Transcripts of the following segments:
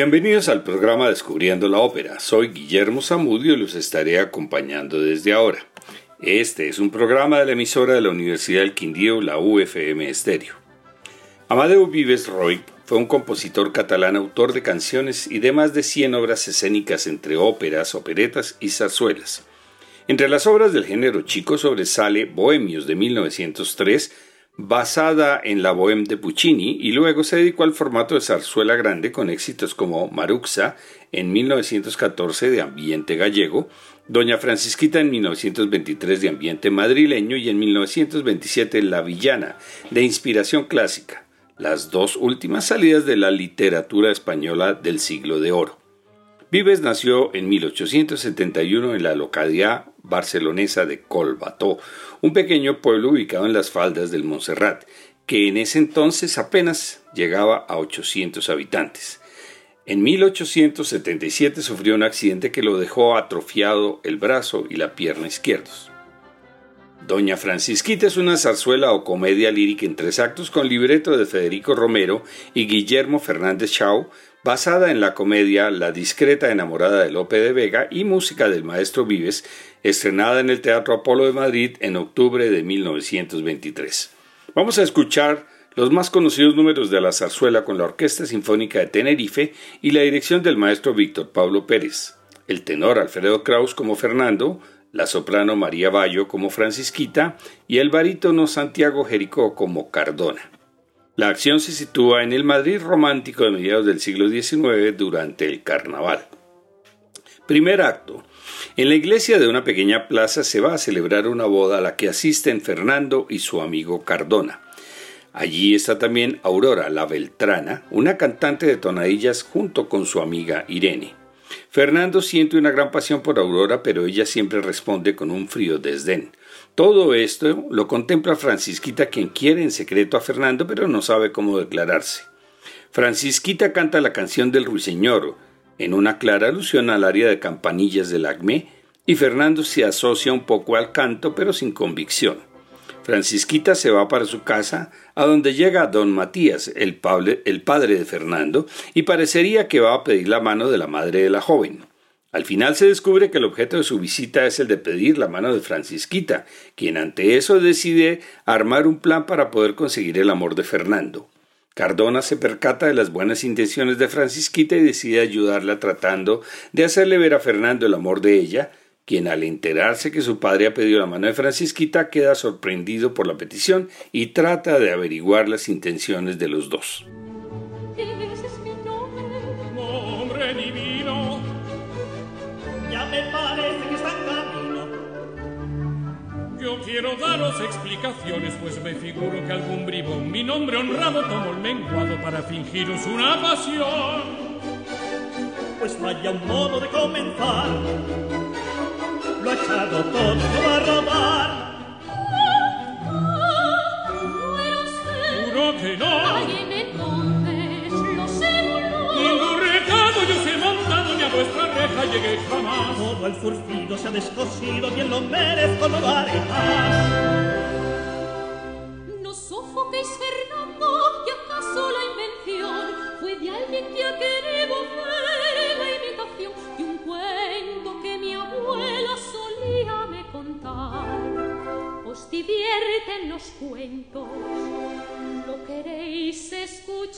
Bienvenidos al programa Descubriendo la Ópera. Soy Guillermo Zamudio y los estaré acompañando desde ahora. Este es un programa de la emisora de la Universidad del Quindío, la UFM Estéreo. Amadeu Vives Roy fue un compositor catalán, autor de canciones y de más de 100 obras escénicas entre óperas, operetas y zarzuelas. Entre las obras del género chico sobresale Bohemios de 1903, basada en la Bohème de Puccini, y luego se dedicó al formato de zarzuela grande con éxitos como Maruxa en 1914 de ambiente gallego, Doña Francisquita en 1923 de ambiente madrileño y en 1927 La Villana de inspiración clásica las dos últimas salidas de la literatura española del siglo de oro. Vives nació en 1871 en la localidad barcelonesa de Colbató, un pequeño pueblo ubicado en las faldas del Montserrat, que en ese entonces apenas llegaba a 800 habitantes. En 1877 sufrió un accidente que lo dejó atrofiado el brazo y la pierna izquierdos. Doña Francisquita es una zarzuela o comedia lírica en tres actos con libreto de Federico Romero y Guillermo Fernández Chau, basada en la comedia La discreta enamorada de Lope de Vega y música del maestro Vives, estrenada en el Teatro Apolo de Madrid en octubre de 1923. Vamos a escuchar los más conocidos números de la zarzuela con la Orquesta Sinfónica de Tenerife y la dirección del maestro Víctor Pablo Pérez. El tenor Alfredo Kraus como Fernando, la soprano María Bayo como Francisquita y el barítono Santiago Jericó como Cardona. La acción se sitúa en el Madrid romántico de mediados del siglo XIX durante el carnaval. Primer acto. En la iglesia de una pequeña plaza se va a celebrar una boda a la que asisten Fernando y su amigo Cardona. Allí está también Aurora la Beltrana, una cantante de tonadillas junto con su amiga Irene. Fernando siente una gran pasión por Aurora, pero ella siempre responde con un frío desdén. Todo esto lo contempla Francisquita, quien quiere en secreto a Fernando, pero no sabe cómo declararse. Francisquita canta la canción del ruiseñor, en una clara alusión al área de campanillas del Acme, y Fernando se asocia un poco al canto, pero sin convicción. Francisquita se va para su casa, a donde llega don Matías, el padre, el padre de Fernando, y parecería que va a pedir la mano de la madre de la joven. Al final se descubre que el objeto de su visita es el de pedir la mano de Francisquita, quien ante eso decide armar un plan para poder conseguir el amor de Fernando. Cardona se percata de las buenas intenciones de Francisquita y decide ayudarla tratando de hacerle ver a Fernando el amor de ella, quien al enterarse que su padre ha pedido la mano de Francisquita queda sorprendido por la petición y trata de averiguar las intenciones de los dos. Yo quiero daros explicaciones, pues me figuro que algún bribón mi nombre honrado tomó el menguado para fingiros una pasión. Pues vaya un modo de comenzar lo ha echado todo, no va a robar. Juro que no. Llegué jamás. Todo el furcido se ha descosido, bien lo merezco, no lo haré más. No sofoquéis, Fernando, que acaso la invención fue de alguien que ha querido hacer la imitación de un cuento que mi abuela solía me contar. Os divierten los cuentos, lo queréis escuchar.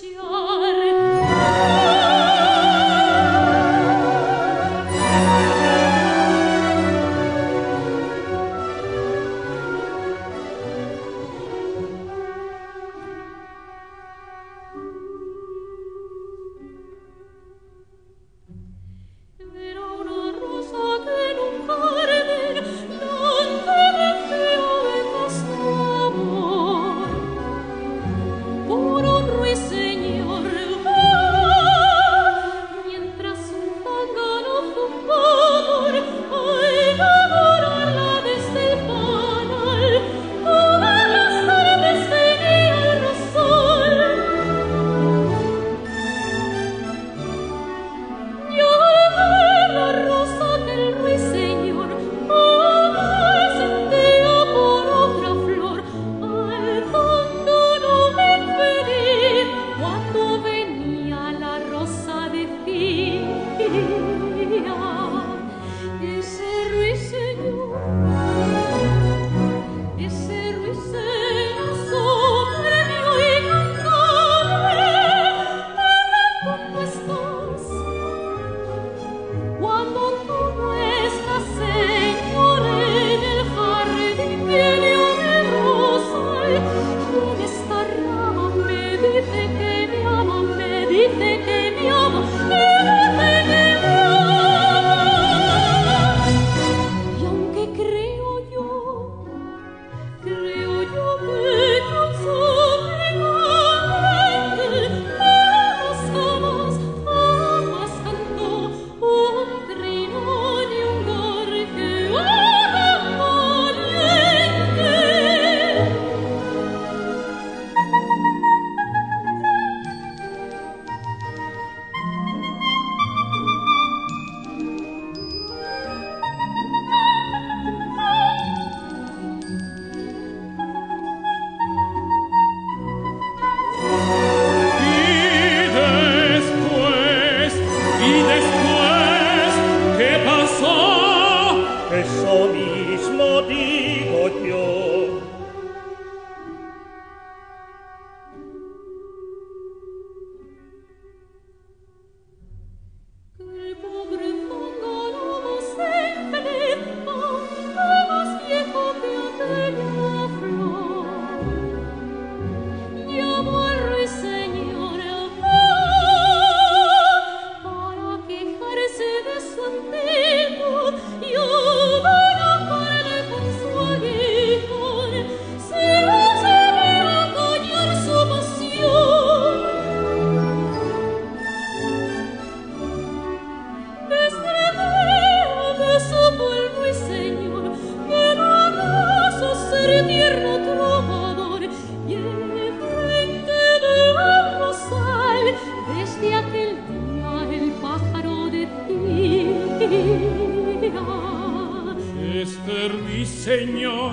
Señor,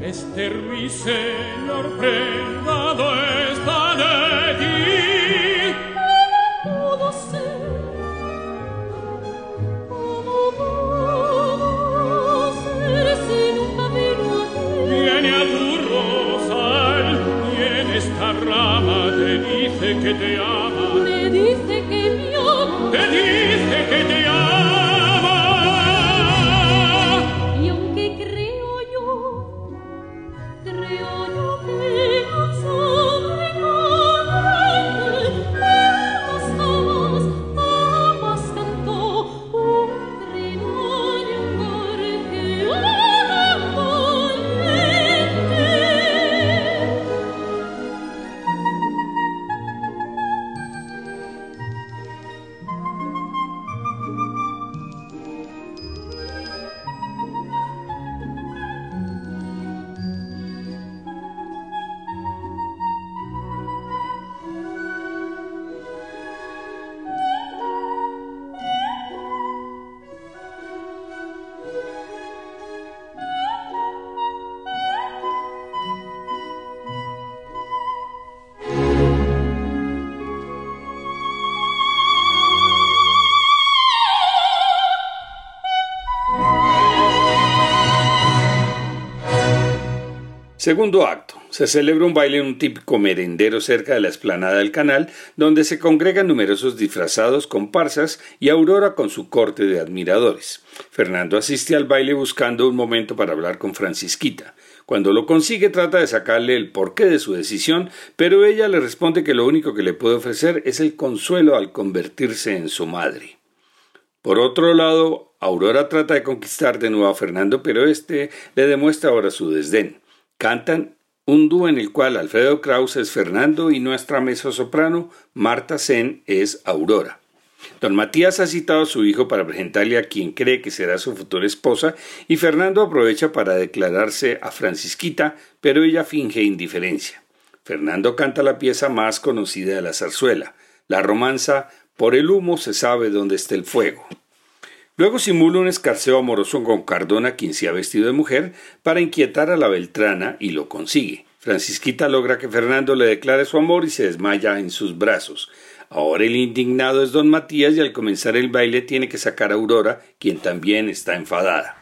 este ruiseñor prendado. Segundo acto. Se celebra un baile en un típico merendero cerca de la explanada del canal, donde se congregan numerosos disfrazados, comparsas y Aurora con su corte de admiradores. Fernando asiste al baile buscando un momento para hablar con Francisquita. Cuando lo consigue trata de sacarle el porqué de su decisión, pero ella le responde que lo único que le puede ofrecer es el consuelo al convertirse en su madre. Por otro lado, Aurora trata de conquistar de nuevo a Fernando, pero este le demuestra ahora su desdén. Cantan un dúo en el cual Alfredo Kraus es Fernando y nuestra mezzosoprano Marta Sen es Aurora. Don Matías ha citado a su hijo para presentarle a quien cree que será su futura esposa y Fernando aprovecha para declararse a Francisquita, pero ella finge indiferencia. Fernando canta la pieza más conocida de la zarzuela, la romanza Por el humo se sabe dónde está el fuego. Luego simula un escarceo amoroso con Cardona, quien se ha vestido de mujer, para inquietar a la Beltrana y lo consigue. Francisquita logra que Fernando le declare su amor y se desmaya en sus brazos. Ahora el indignado es don Matías y al comenzar el baile tiene que sacar a Aurora, quien también está enfadada.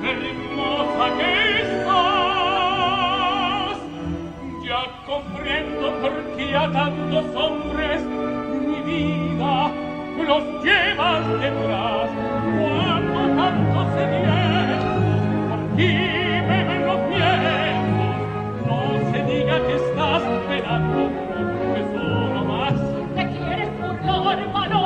Hermosa que estás, ya cofriendo por ti a tantos hombres, mi vida los llevas detrás. Cuando tanto se viene, por ti beben los miembros. No se diga que estás esperando, porque solo más te quieres burlar, hermano.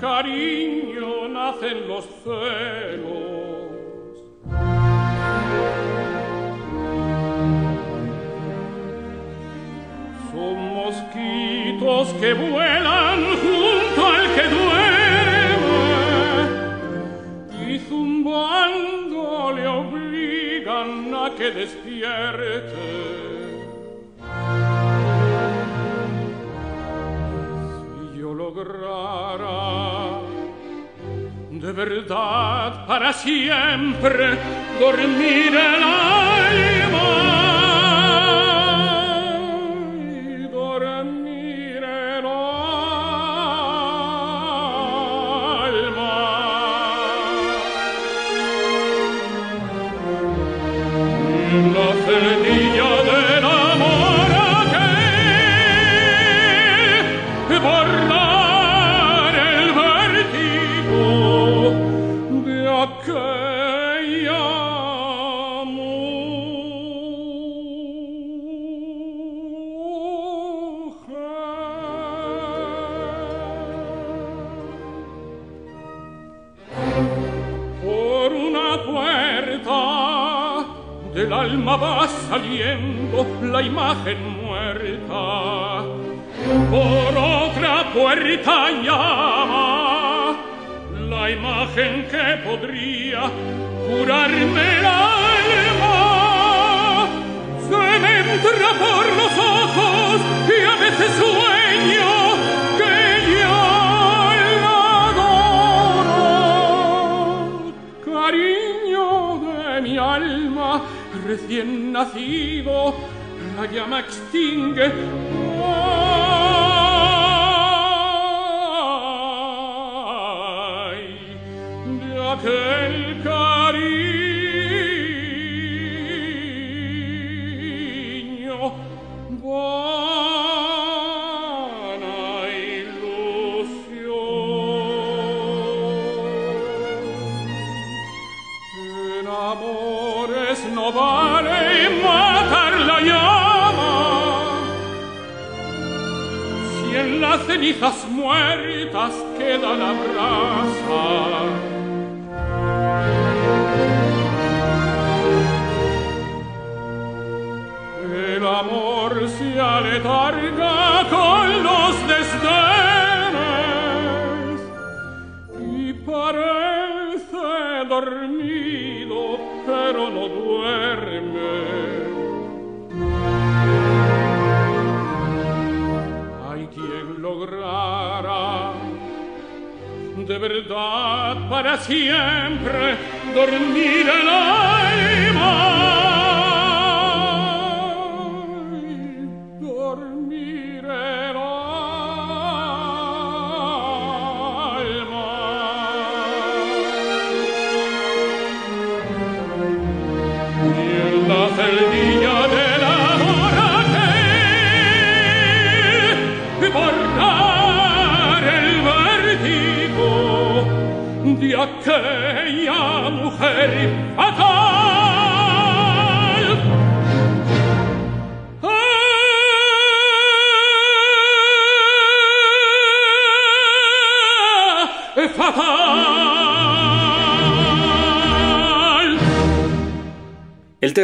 cariño nacen los celos. Son mosquitos que vuelan junto al que duerme y zumbando le obligan a que despierte. lograra de verdad para siempre dormir el saliendo la imagen muerta. Por otra puerta llama la imagen que podría curarme el alma. Se me entra por los ojos y a veces sueño recién nacido la llama extingue. Ay de aquel hijas muertas quedan abrazas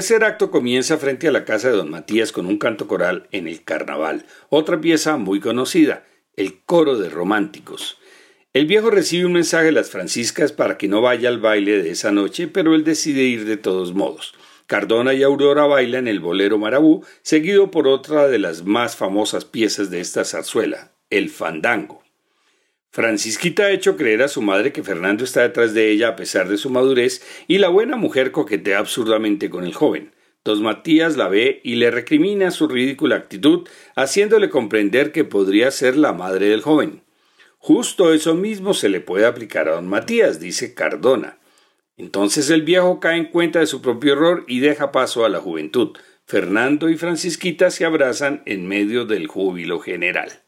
tercer acto comienza frente a la casa de don Matías con un canto coral en el carnaval, otra pieza muy conocida, el coro de románticos. El viejo recibe un mensaje de las franciscas para que no vaya al baile de esa noche, pero él decide ir de todos modos. Cardona y Aurora bailan el bolero marabú, seguido por otra de las más famosas piezas de esta zarzuela, el fandango. Francisquita ha hecho creer a su madre que Fernando está detrás de ella a pesar de su madurez y la buena mujer coquetea absurdamente con el joven. Dos Matías la ve y le recrimina su ridícula actitud, haciéndole comprender que podría ser la madre del joven. Justo eso mismo se le puede aplicar a don Matías, dice Cardona. Entonces el viejo cae en cuenta de su propio error y deja paso a la juventud. Fernando y Francisquita se abrazan en medio del júbilo general.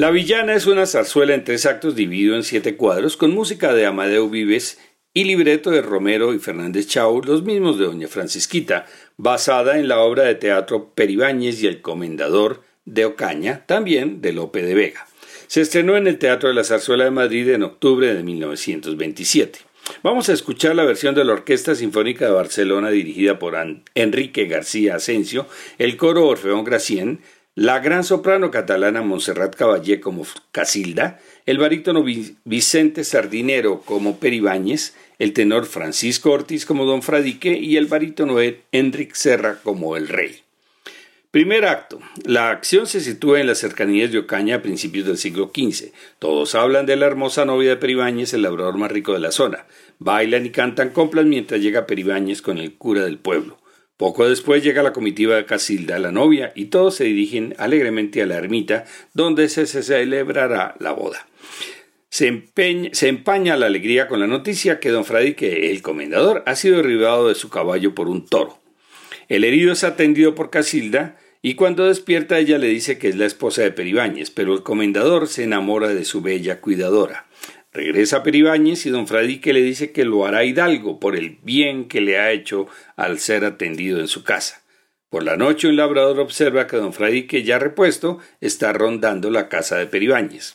La Villana es una zarzuela en tres actos dividido en siete cuadros con música de Amadeo Vives y libreto de Romero y Fernández Chau, los mismos de Doña Francisquita, basada en la obra de teatro Peribáñez y el Comendador de Ocaña, también de Lope de Vega. Se estrenó en el Teatro de la Zarzuela de Madrid en octubre de 1927. Vamos a escuchar la versión de la Orquesta Sinfónica de Barcelona dirigida por Enrique García Asensio, el coro Orfeón Gracien, la gran soprano catalana Montserrat Caballé como Casilda, el barítono Vicente Sardinero como Peribáñez, el tenor Francisco Ortiz como Don Fradique y el barítono Enric Serra como el Rey. Primer acto. La acción se sitúa en las cercanías de Ocaña a principios del siglo XV. Todos hablan de la hermosa novia de Peribáñez, el labrador más rico de la zona. Bailan y cantan complas mientras llega Peribáñez con el cura del pueblo. Poco después llega la comitiva de Casilda, la novia, y todos se dirigen alegremente a la ermita donde se celebrará la boda. Se, empaña la alegría con la noticia que don Fradique, el comendador, ha sido derribado de su caballo por un toro. El herido es atendido por Casilda y cuando despierta ella le dice que es la esposa de Peribáñez, pero el comendador se enamora de su bella cuidadora. Regresa Peribáñez y don Fradique le dice que lo hará Hidalgo por el bien que le ha hecho al ser atendido en su casa. Por la noche un labrador observa que don Fradique, ya repuesto, está rondando la casa de Peribáñez.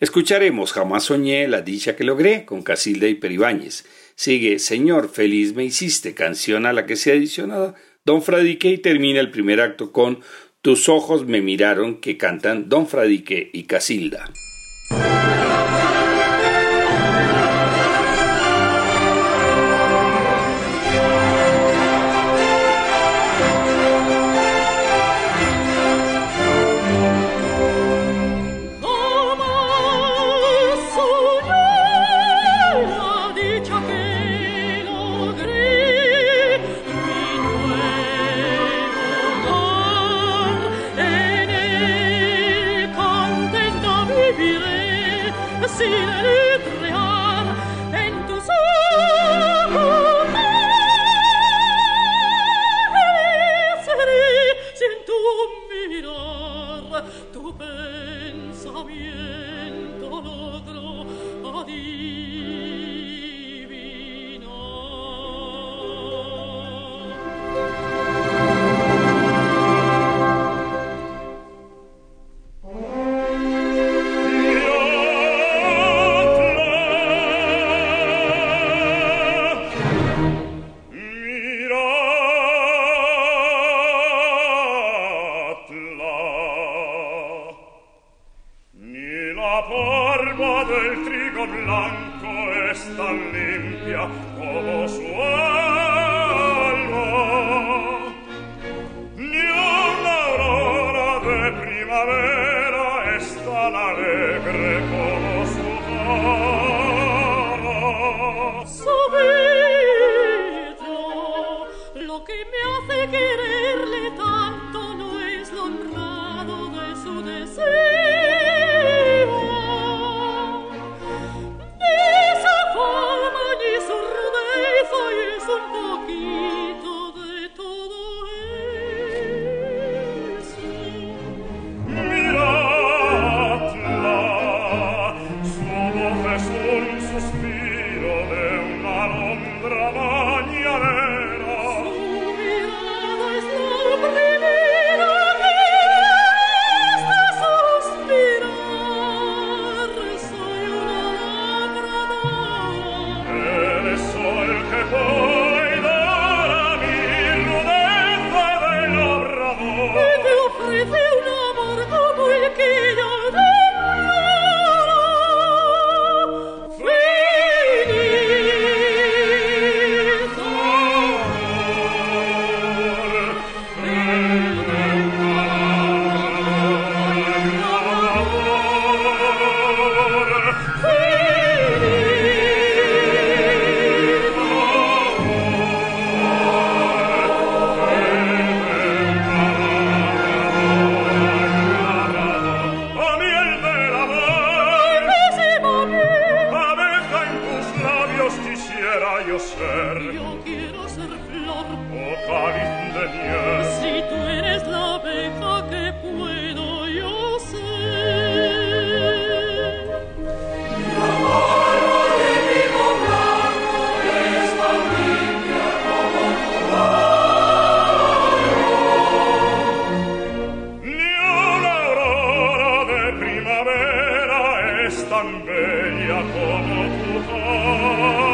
Escucharemos Jamás soñé la dicha que logré con Casilda y Peribáñez. Sigue Señor, feliz me hiciste, canción a la que se ha adicionado Don Fradique y termina el primer acto con Tus ojos me miraron que cantan Don Fradique y Casilda. restan veglia como tu fai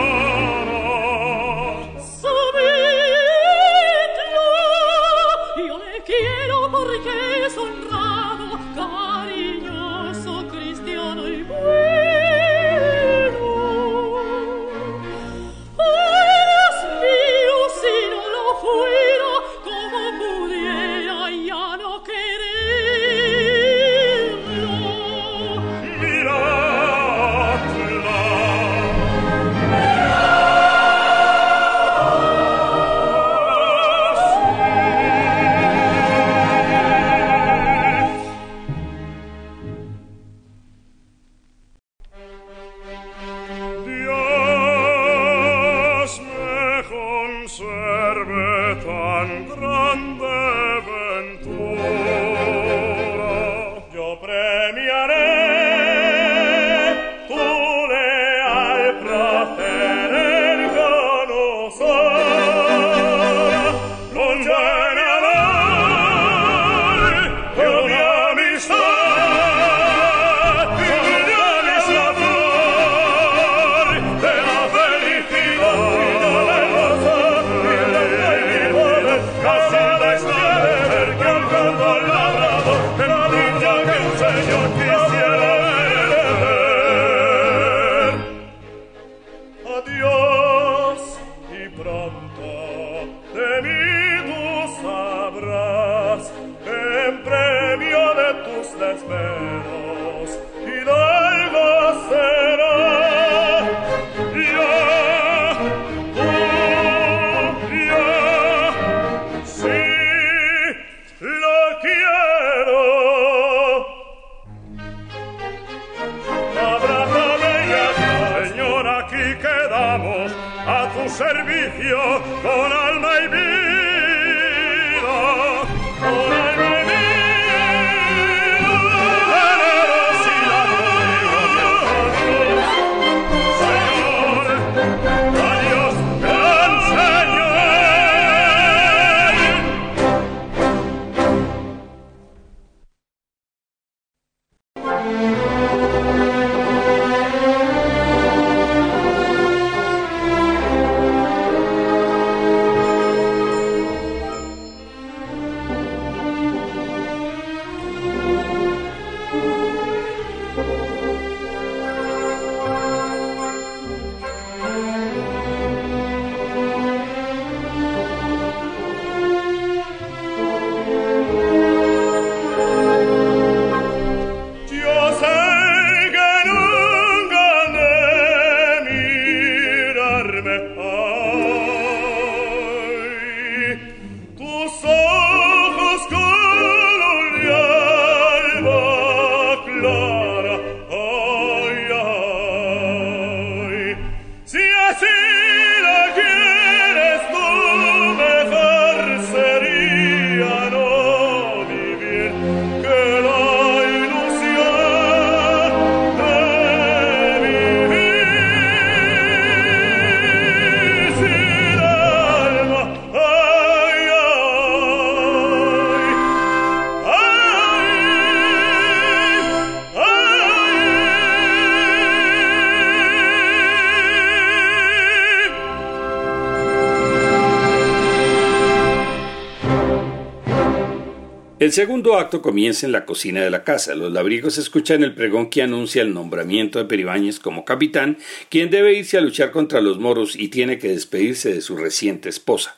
El segundo acto comienza en la cocina de la casa. Los labriegos escuchan el pregón que anuncia el nombramiento de Peribáñez como capitán, quien debe irse a luchar contra los moros y tiene que despedirse de su reciente esposa.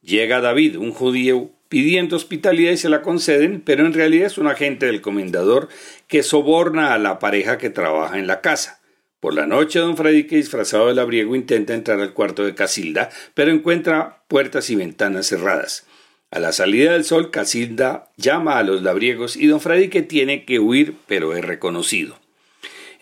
Llega David, un judío, pidiendo hospitalidad y se la conceden, pero en realidad es un agente del comendador que soborna a la pareja que trabaja en la casa. Por la noche, don Fradique, disfrazado de labriego, intenta entrar al cuarto de Casilda, pero encuentra puertas y ventanas cerradas. A la salida del sol, Casilda llama a los labriegos y don Fradique tiene que huir, pero es reconocido.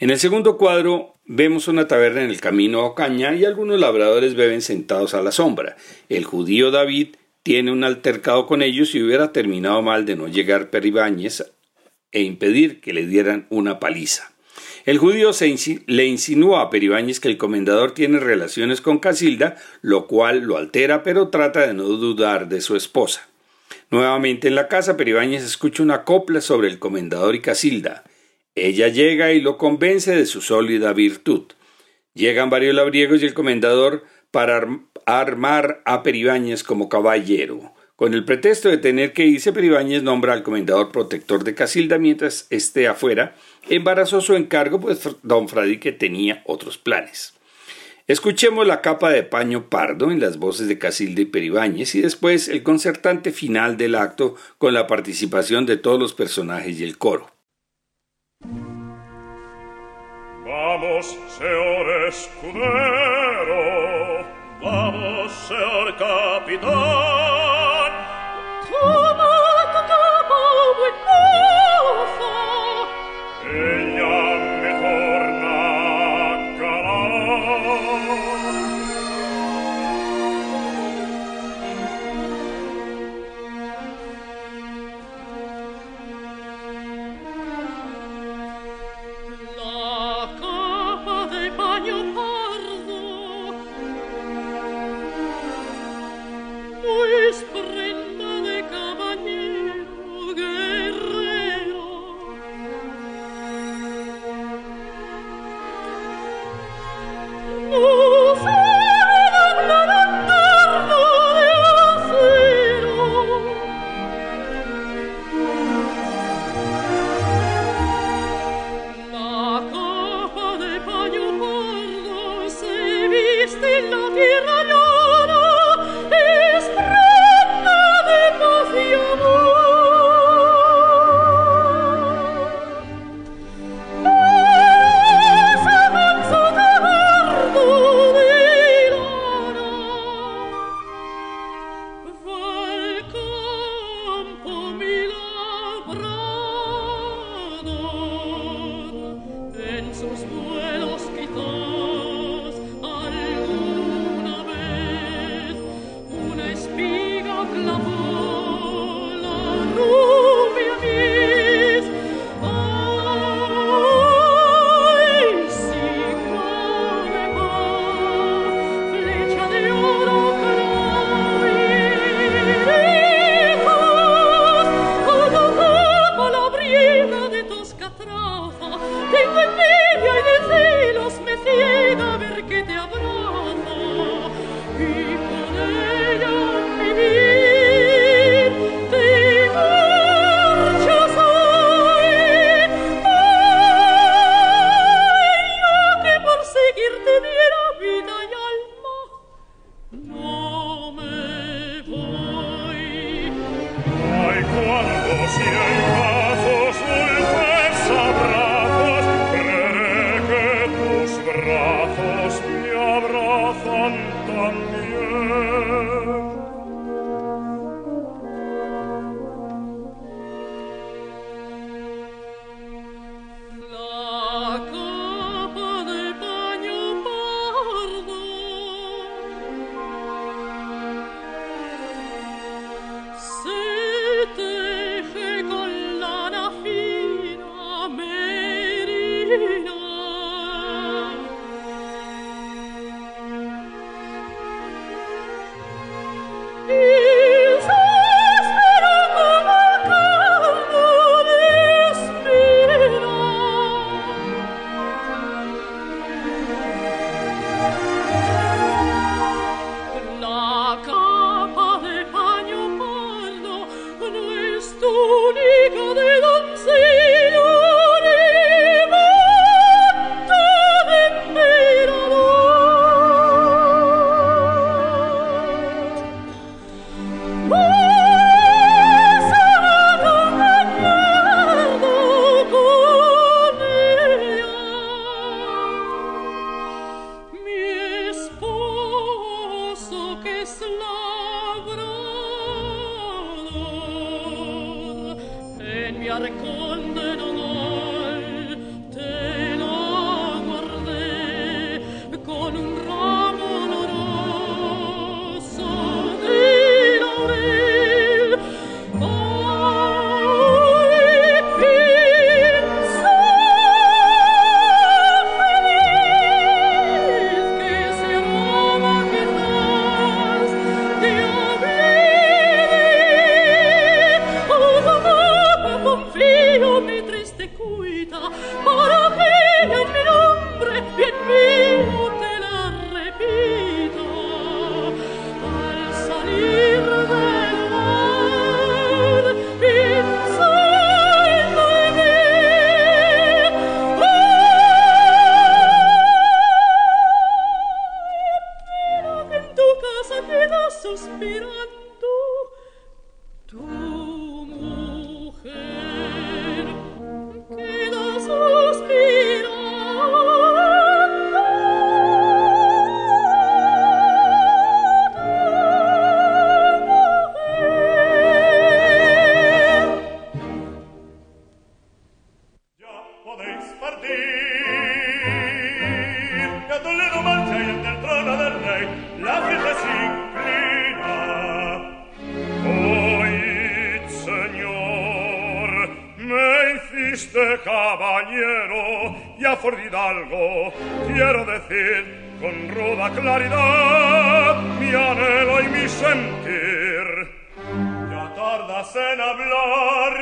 En el segundo cuadro vemos una taberna en el camino a Ocaña y algunos labradores beben sentados a la sombra. El judío David tiene un altercado con ellos y hubiera terminado mal de no llegar Peribáñez e impedir que le dieran una paliza. El judío le insinúa a Peribáñez que el comendador tiene relaciones con Casilda, lo cual lo altera, pero trata de no dudar de su esposa. Nuevamente en la casa, Peribáñez escucha una copla sobre el comendador y Casilda. Ella llega y lo convence de su sólida virtud. Llegan varios labriegos y el comendador para armar a Peribáñez como caballero. Con el pretexto de tener que irse, Peribáñez nombra al comendador protector de Casilda mientras esté afuera. Embarazó su encargo, pues don Fradique tenía otros planes. Escuchemos la capa de paño pardo en las voces de Casilda y Peribáñez y después el concertante final del acto con la participación de todos los personajes y el coro. Vamos, señor escudero, vamos, señor capitán. Woo! triste caballero y a fordidalgo quiero decir con ruda claridad mi anhelo y mi sentir. Ya tardas en hablar,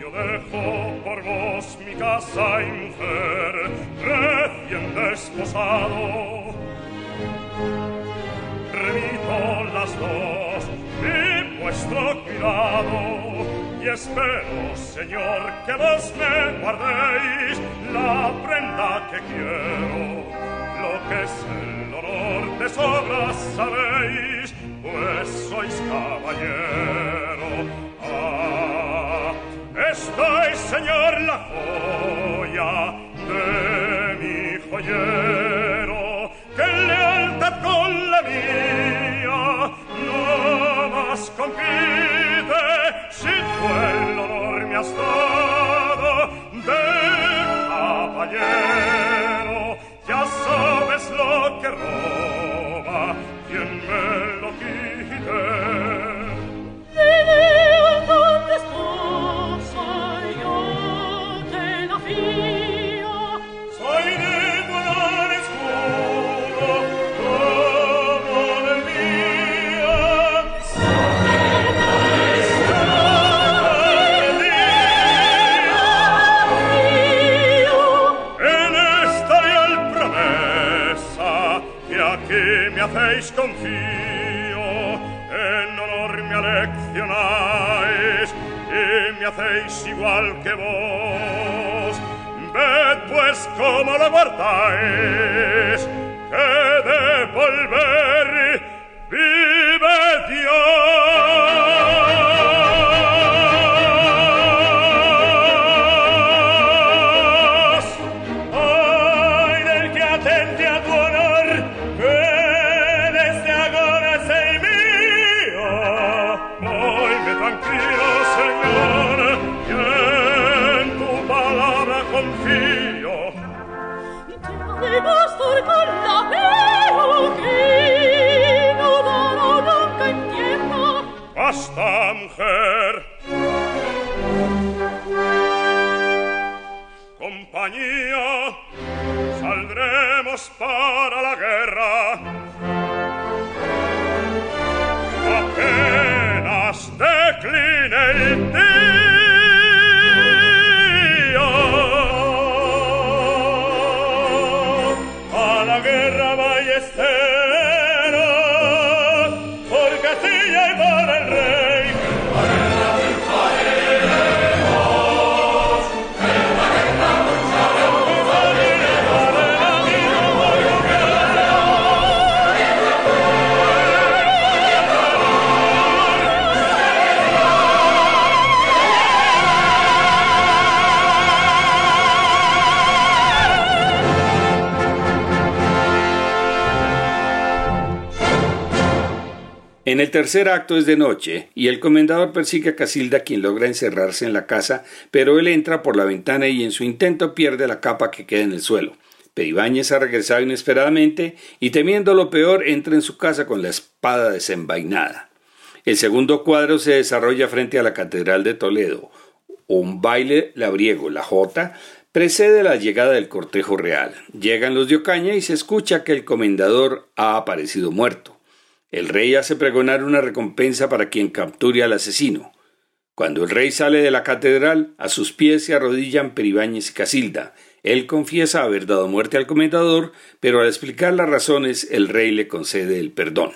yo dejo por vos mi casa y mujer, recién desposado. Remito las dos vuestro cuidado y espero, Señor, que vos me guardéis la prenda que quiero. Lo que es el honor de sobra sabéis, pues sois caballero. Ah, estáis, Señor, la joya de mi joyero, que lealtad con la mía la sconfide se quello mi ha stato del cavaliero ya sabes lo que roba quien me lo quite. Confío, en honor me aleccionáis y me hacéis igual que vos. Ved pues cómo lo guardáis, que de volver starà la guerra. Appena decline il dì. El tercer acto es de noche y el comendador persigue a Casilda quien logra encerrarse en la casa, pero él entra por la ventana y en su intento pierde la capa que queda en el suelo. Peribáñez ha regresado inesperadamente y temiendo lo peor entra en su casa con la espada desenvainada. El segundo cuadro se desarrolla frente a la Catedral de Toledo. Un baile labriego, la jota, precede la llegada del cortejo real. Llegan los de Ocaña y se escucha que el comendador ha aparecido muerto. El rey hace pregonar una recompensa para quien capture al asesino. Cuando el rey sale de la catedral, a sus pies se arrodillan Peribáñez y Casilda. Él confiesa haber dado muerte al comendador, pero al explicar las razones, el rey le concede el perdón.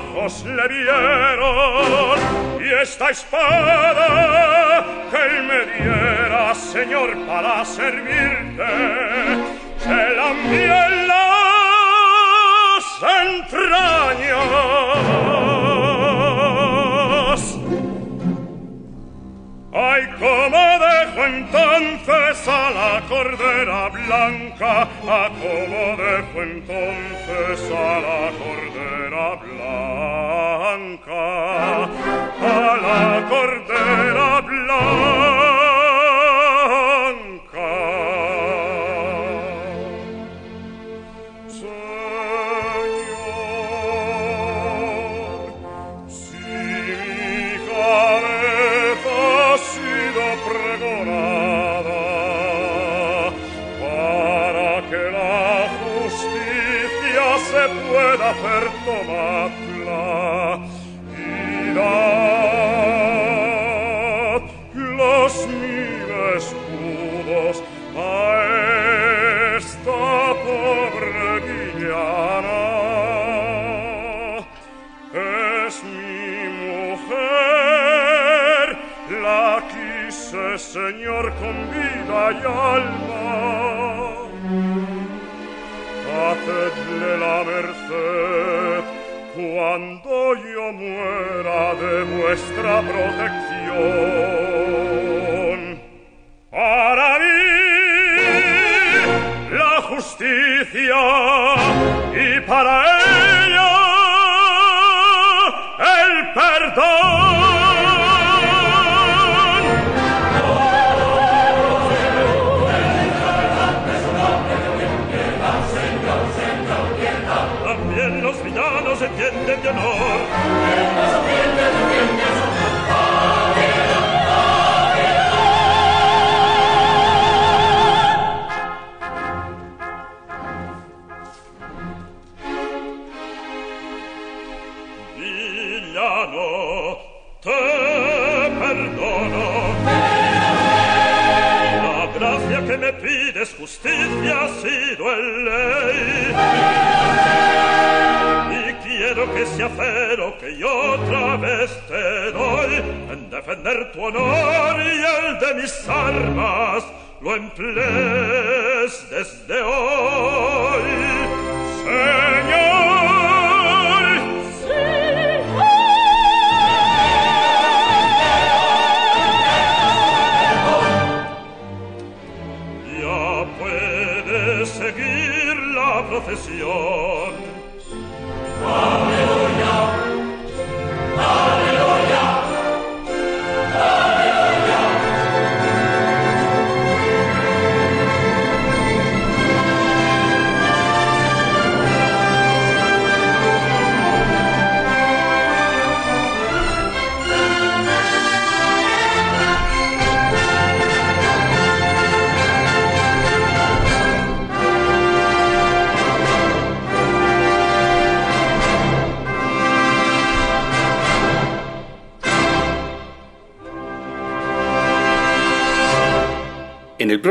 Ojos le vieron y esta espada que él me diera, Señor, para servirte, se la envié en las entrañas. Ay, cómo dejo entonces a la cordera blanca, a cómo dejo entonces a la cordera blanca, bianca alla cordera blanca. Señor con vida y alma. Hacedle la merced cuando yo muera de vuestra protección. Para mí la justicia y para él Villanos entienden de honor.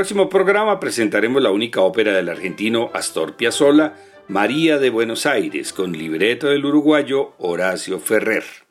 Próximo programa presentaremos la única ópera del argentino Astor Piazzolla, María de Buenos Aires, con libreto del uruguayo Horacio Ferrer.